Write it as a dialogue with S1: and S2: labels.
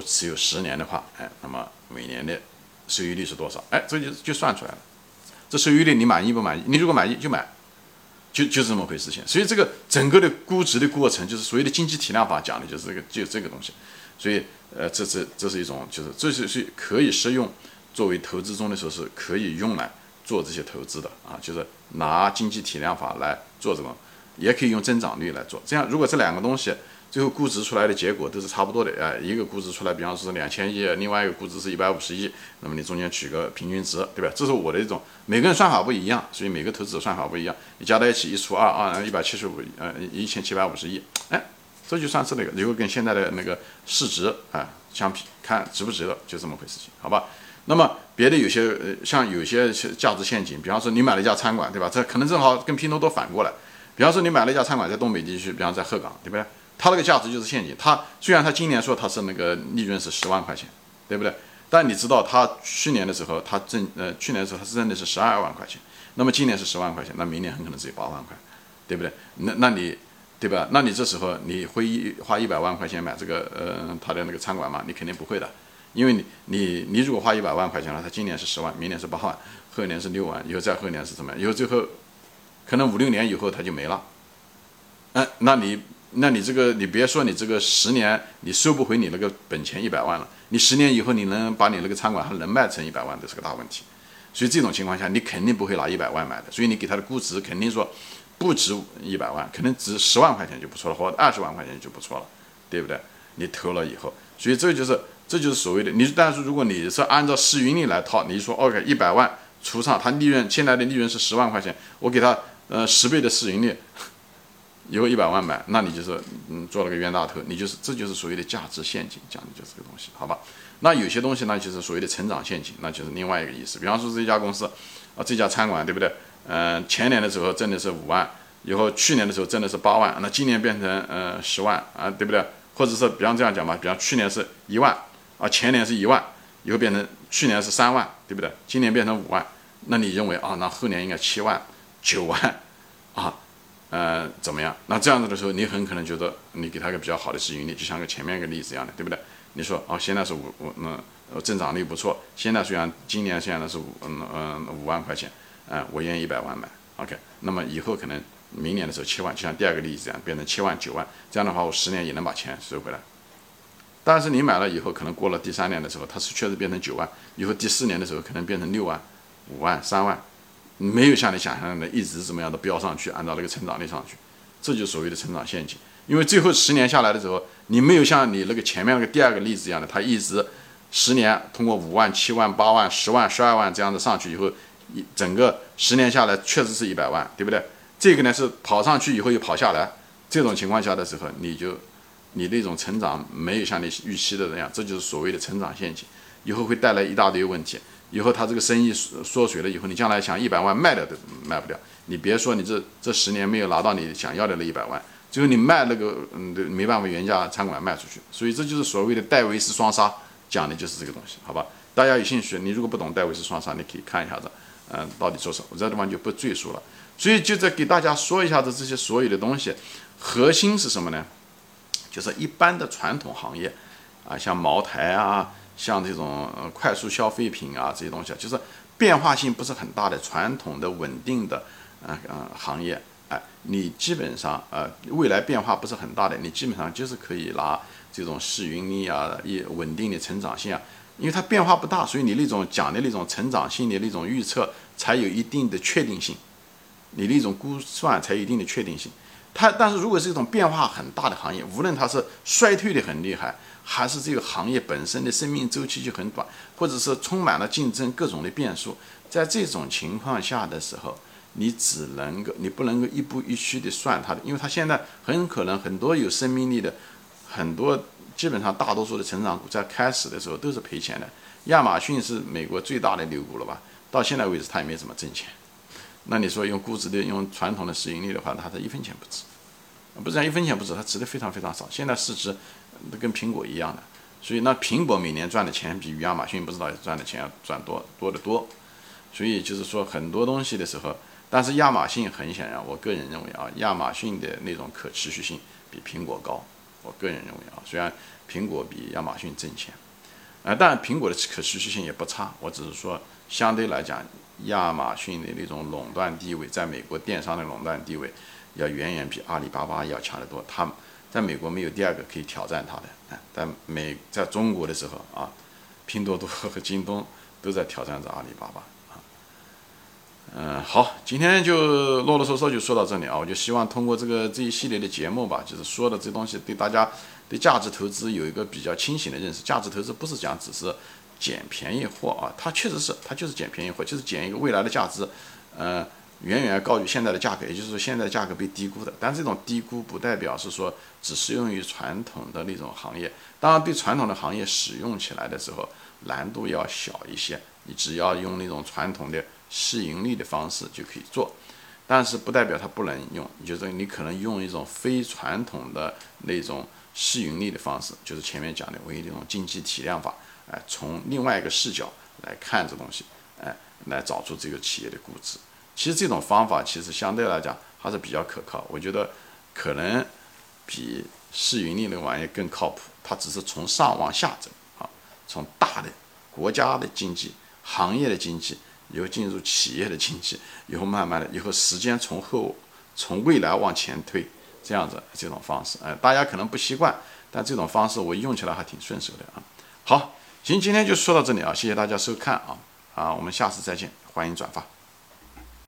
S1: 持有十年的话，哎，那么每年的收益率是多少？哎，这就就算出来了。这收益率你满意不满意？你如果满意就买，就就是这么回事情。所以这个整个的估值的过程，就是所谓的经济体量法讲的就是这个，就这个东西。所以，呃，这这这是一种，就是这是是可以适用作为投资中的时候是可以用来做这些投资的啊，就是拿经济体量法来做这种，也可以用增长率来做。这样，如果这两个东西。最后估值出来的结果都是差不多的，哎，一个估值出来，比方说是两千亿，另外一个估值是一百五十亿，那么你中间取个平均值，对吧？这是我的一种，每个人算法不一样，所以每个投资者算法不一样，你加在一起一除二，啊，一百七十五，呃，一千七百五十亿，哎，这就算是那个，如果跟现在的那个市值啊相比，看值不值得，就这么回事情，好吧？那么别的有些，呃，像有些价值陷阱，比方说你买了一家餐馆，对吧？这可能正好跟拼多多反过来，比方说你买了一家餐馆在东北地区，比方在鹤岗，对不对？它那个价值就是陷阱。它虽然它今年说它是那个利润是十万块钱，对不对？但你知道它去年的时候，它挣呃去年的时候它是挣的是十二万块钱，那么今年是十万块钱，那明年很可能只有八万块，对不对？那那你对吧？那你这时候你会一花一百万块钱买这个呃它的那个餐馆吗？你肯定不会的，因为你你你如果花一百万块钱了，他今年是十万，明年是八万，后年是六万，以后再后年是什么？以后最后可能五六年以后他就没了，嗯，那你。那你这个，你别说你这个十年你收不回你那个本钱一百万了，你十年以后你能把你那个餐馆还能卖成一百万，这是个大问题。所以这种情况下，你肯定不会拿一百万买的。所以你给他的估值肯定说不值一百万，可能值十万块钱就不错了，或二十万块钱就不错了，对不对？你投了以后，所以这就是这就是所谓的你。但是如果你是按照市盈率来套，你说 OK 一百万除上它利润，现在的利润是十万块钱，我给他呃十倍的市盈率。有一百万买，那你就是嗯做了个冤大头，你就是这就是所谓的价值陷阱，讲的就是这个东西，好吧？那有些东西呢，就是所谓的成长陷阱，那就是另外一个意思。比方说这家公司啊，这家餐馆对不对？嗯，前年的时候挣的是五万，以后去年的时候挣的是八万，那今年变成呃十万啊，对不对？或者是比方这样讲吧，比方去年是一万啊，前年是一万，以后变成去年是三万，对不对？今年变成五万，那你认为啊，那后年应该七万、九万啊？呃，怎么样？那这样子的时候，你很可能觉得你给他一个比较好的市盈率，就像个前面一个例子一样的，对不对？你说哦，现在是五五，嗯，增长率不错。现在虽然今年现在是五，嗯嗯五万块钱，嗯，我愿意一百万买，OK。那么以后可能明年的时候七万，就像第二个例子一样，变成七万九万，这样的话我十年也能把钱收回来。但是你买了以后，可能过了第三年的时候，它是确实变成九万，以后第四年的时候可能变成六万、五万、三万。没有像你想象的一直怎么样的飙上去，按照那个成长率上去，这就是所谓的成长陷阱。因为最后十年下来的时候，你没有像你那个前面那个第二个例子一样的，它一直十年通过五万、七万、八万、十万、十二万这样子上去以后，一整个十年下来确实是一百万，对不对？这个呢是跑上去以后又跑下来，这种情况下的时候，你就你那种成长没有像你预期的那样，这就是所谓的成长陷阱，以后会带来一大堆问题。以后他这个生意缩缩水了以后，你将来想一百万卖掉都卖不掉。你别说你这这十年没有拿到你想要的那一百万，最后你卖那个嗯，没办法原价餐馆卖出去。所以这就是所谓的戴维斯双杀，讲的就是这个东西，好吧？大家有兴趣，你如果不懂戴维斯双杀，你可以看一下子，嗯，到底做什么？我这地方就不赘述了。所以就在给大家说一下子这些所有的东西，核心是什么呢？就是一般的传统行业，啊，像茅台啊。像这种快速消费品啊这些东西啊，就是变化性不是很大的传统的稳定的呃呃行业，哎，你基本上呃未来变化不是很大的，你基本上就是可以拿这种市盈率啊、一稳定的成长性啊，因为它变化不大，所以你那种讲的那种成长性的那种预测才有一定的确定性，你那种估算才有一定的确定性。它但是如果是一种变化很大的行业，无论它是衰退的很厉害。还是这个行业本身的生命周期就很短，或者是充满了竞争各种的变数，在这种情况下的时候，你只能够，你不能够一步一趋的算它的，因为它现在很可能很多有生命力的，很多基本上大多数的成长股在开始的时候都是赔钱的。亚马逊是美国最大的牛股了吧？到现在为止它也没怎么挣钱。那你说用估值的用传统的市盈率的话，它是一分钱不值，不是一分钱不值，它值的非常非常少。现在市值。都跟苹果一样的，所以那苹果每年赚的钱比亚马逊不知道赚的钱要赚多多得多，所以就是说很多东西的时候，但是亚马逊很显然，我个人认为啊，亚马逊的那种可持续性比苹果高我个人认为啊，虽然苹果比亚马逊挣钱，啊，当然苹果的可持续性也不差。我只是说，相对来讲，亚马逊的那种垄断地位，在美国电商的垄断地位，要远远比阿里巴巴要强得多。它在美国没有第二个可以挑战它的。啊，但美在中国的时候啊，拼多多和京东都在挑战着阿里巴巴。嗯，好，今天就啰啰嗦嗦就说到这里啊！我就希望通过这个这一系列的节目吧，就是说的这东西，对大家对价值投资有一个比较清醒的认识。价值投资不是讲只是捡便宜货啊，它确实是，它就是捡便宜货，就是捡一个未来的价值，呃，远远高于现在的价格，也就是说现在的价格被低估的。但这种低估不代表是说只适用于传统的那种行业，当然对传统的行业使用起来的时候难度要小一些，你只要用那种传统的。市盈率的方式就可以做，但是不代表它不能用。就是你可能用一种非传统的那种市盈率的方式，就是前面讲的为这种经济体量法，哎，从另外一个视角来看这东西，哎，来找出这个企业的估值。其实这种方法其实相对来讲还是比较可靠，我觉得可能比市盈率那玩意更靠谱。它只是从上往下走啊，从大的国家的经济、行业的经济。以后进入企业的经济，以后慢慢的，以后时间从后从未来往前推，这样子这种方式，哎，大家可能不习惯，但这种方式我用起来还挺顺手的啊。好，行，今天就说到这里啊，谢谢大家收看啊啊，我们下次再见，欢迎转发。